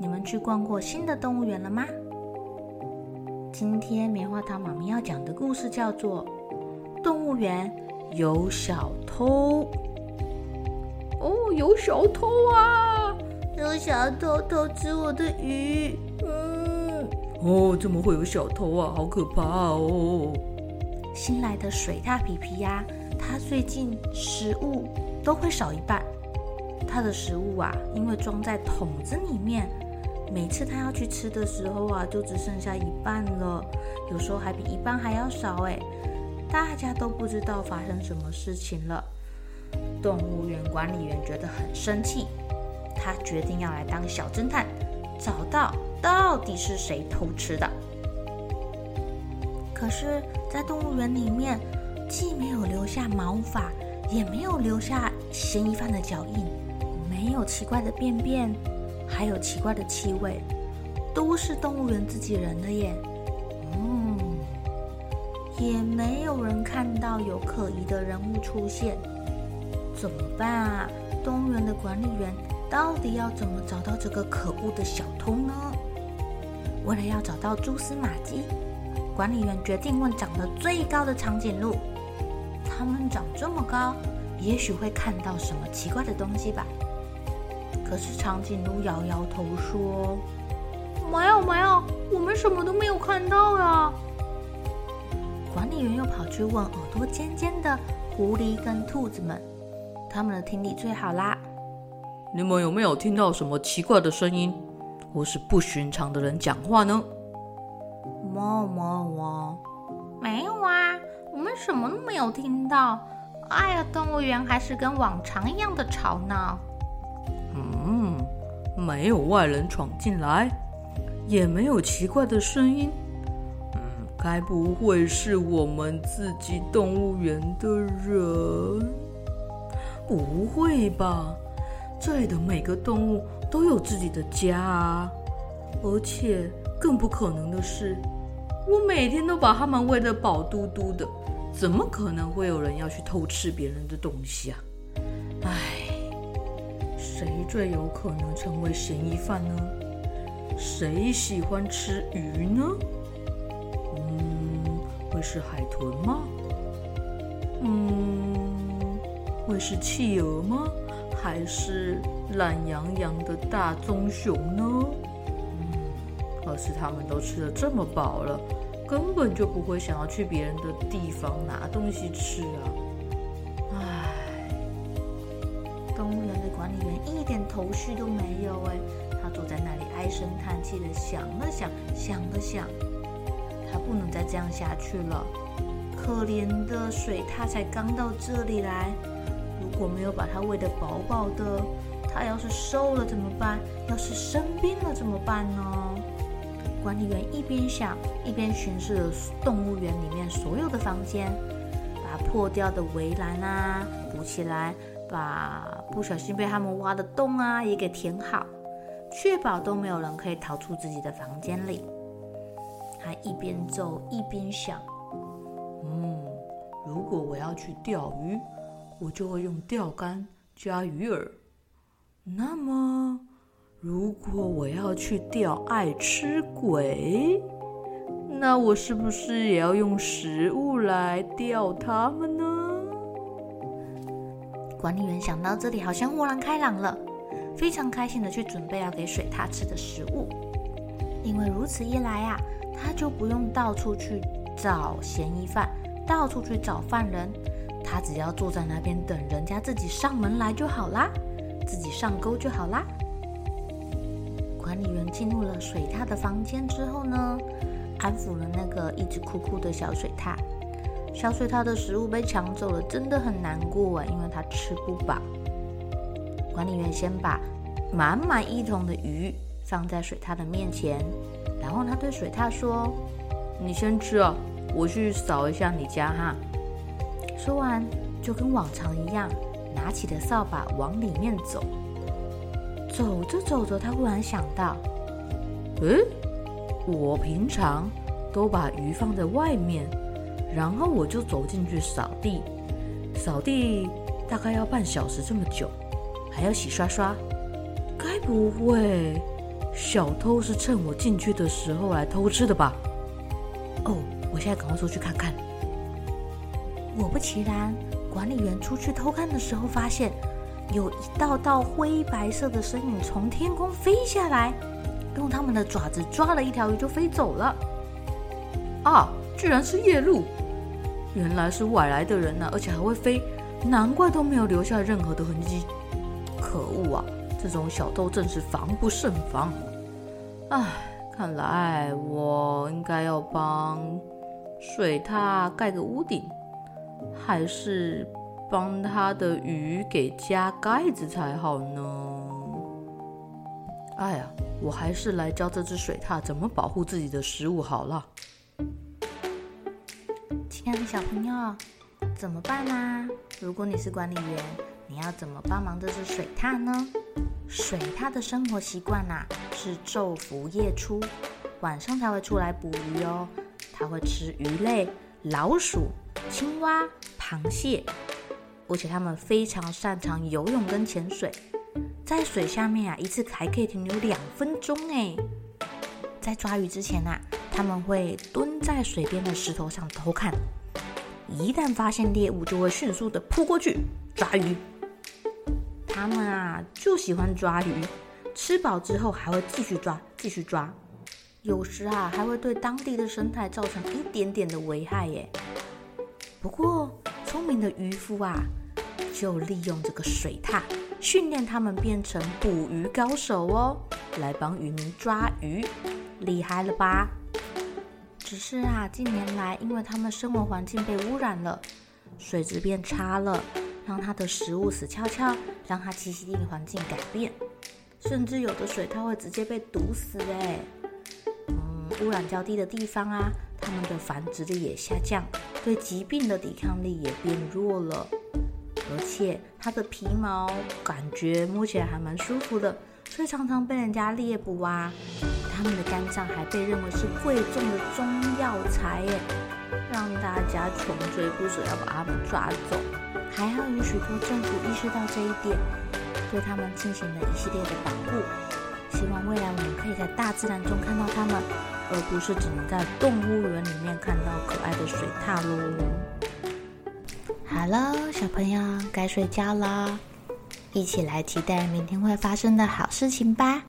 你们去逛过新的动物园了吗？今天棉花糖妈咪要讲的故事叫做《动物园有小偷》。哦，有小偷啊！有小偷偷吃我的鱼。嗯。哦，怎么会有小偷啊？好可怕哦！新来的水獭皮皮呀，它最近食物都会少一半。它的食物啊，因为装在桶子里面。每次他要去吃的时候啊，就只剩下一半了，有时候还比一半还要少哎！大家都不知道发生什么事情了。动物园管理员觉得很生气，他决定要来当小侦探，找到到底是谁偷吃的。可是，在动物园里面，既没有留下毛发，也没有留下嫌疑犯的脚印，没有奇怪的便便。还有奇怪的气味，都是动物园自己人的耶。嗯，也没有人看到有可疑的人物出现，怎么办啊？动物园的管理员到底要怎么找到这个可恶的小偷呢？为了要找到蛛丝马迹，管理员决定问长得最高的长颈鹿。他们长这么高，也许会看到什么奇怪的东西吧。可是长颈鹿摇摇头说：“没有，没有，我们什么都没有看到呀。”管理员又跑去问耳朵尖尖的狐狸跟兔子们，他们的听力最好啦。你们有没有听到什么奇怪的声音，或是不寻常的人讲话呢？么么么，没有啊，我们什么都没有听到。哎呀，动物园还是跟往常一样的吵闹。没有外人闯进来，也没有奇怪的声音。嗯，该不会是我们自己动物园的人？不会吧？这里的每个动物都有自己的家啊！而且更不可能的是，我每天都把它们喂得饱嘟嘟的，怎么可能会有人要去偷吃别人的东西啊？谁最有可能成为嫌疑犯呢？谁喜欢吃鱼呢？嗯，会是海豚吗？嗯，会是企鹅吗？还是懒洋洋的大棕熊呢？嗯，可是他们都吃得这么饱了，根本就不会想要去别人的地方拿东西吃啊。点头绪都没有哎，他坐在那里唉声叹气的想了想，想了想，他不能再这样下去了。可怜的水獭才刚到这里来，如果没有把它喂得饱饱的，它要是瘦了怎么办？要是生病了怎么办呢？管理员一边想，一边巡视了动物园里面所有的房间，把破掉的围栏啊补起来。把不小心被他们挖的洞啊也给填好，确保都没有人可以逃出自己的房间里。他一边走一边想：嗯，如果我要去钓鱼，我就会用钓竿加鱼饵。那么，如果我要去钓爱吃鬼，那我是不是也要用食物来钓他们呢？管理员想到这里，好像豁然开朗了，非常开心的去准备要给水獭吃的食物。因为如此一来啊，他就不用到处去找嫌疑犯，到处去找犯人，他只要坐在那边等人家自己上门来就好啦，自己上钩就好啦。管理员进入了水獭的房间之后呢，安抚了那个一直哭哭的小水獭。小水獭的食物被抢走了，真的很难过啊，因为它吃不饱。管理员先把满满一桶的鱼放在水獭的面前，然后他对水獭说：“你先吃啊，我去扫一下你家哈。”说完，就跟往常一样，拿起了扫把往里面走。走着走着，他忽然想到：“嗯，我平常都把鱼放在外面，然后我就走进去扫地，扫地大概要半小时这么久，还要洗刷刷。该不会小偷是趁我进去的时候来偷吃的吧？哦，我现在赶快出去看看。”果不其然，管理员出去偷看的时候，发现。有一道道灰白色的身影从天空飞下来，用他们的爪子抓了一条鱼就飞走了。啊，居然是夜鹭！原来是外来的人呢、啊，而且还会飞，难怪都没有留下任何的痕迹。可恶啊，这种小偷真是防不胜防。唉，看来我应该要帮水獭盖个屋顶，还是？帮他的鱼给加盖子才好呢。哎呀，我还是来教这只水獭怎么保护自己的食物好了。亲爱的小朋友，怎么办呢？如果你是管理员，你要怎么帮忙这只水獭呢？水獭的生活习惯呐，是昼伏夜出，晚上才会出来捕鱼哦。它会吃鱼类、老鼠、青蛙、螃蟹。而且它们非常擅长游泳跟潜水，在水下面啊，一次还可以停留两分钟哎。在抓鱼之前啊，他们会蹲在水边的石头上偷看，一旦发现猎物，就会迅速的扑过去抓鱼。他们啊，就喜欢抓鱼，吃饱之后还会继续抓，继续抓，有时啊，还会对当地的生态造成一点点的危害耶。不过，聪明的渔夫啊，就利用这个水獭，训练他们变成捕鱼高手哦，来帮渔民抓鱼，厉害了吧？只是啊，近年来因为他们生活环境被污染了，水质变差了，让它的食物死翘翘，让它栖息地环境改变，甚至有的水它会直接被毒死哎。嗯，污染较低的地方啊。它们的繁殖力也下降，对疾病的抵抗力也变弱了，而且它的皮毛感觉摸起来还蛮舒服的，所以常常被人家猎捕啊。它们的肝脏还被认为是贵重的中药材耶，让大家穷追不舍要把它们抓走。还好有许多政府意识到这一点，对它们进行了一系列的保护。希望未来我们可以在大自然中看到它们。而不是只能在动物园里面看到可爱的水獭喽。好了，小朋友该睡觉了，一起来期待明天会发生的好事情吧。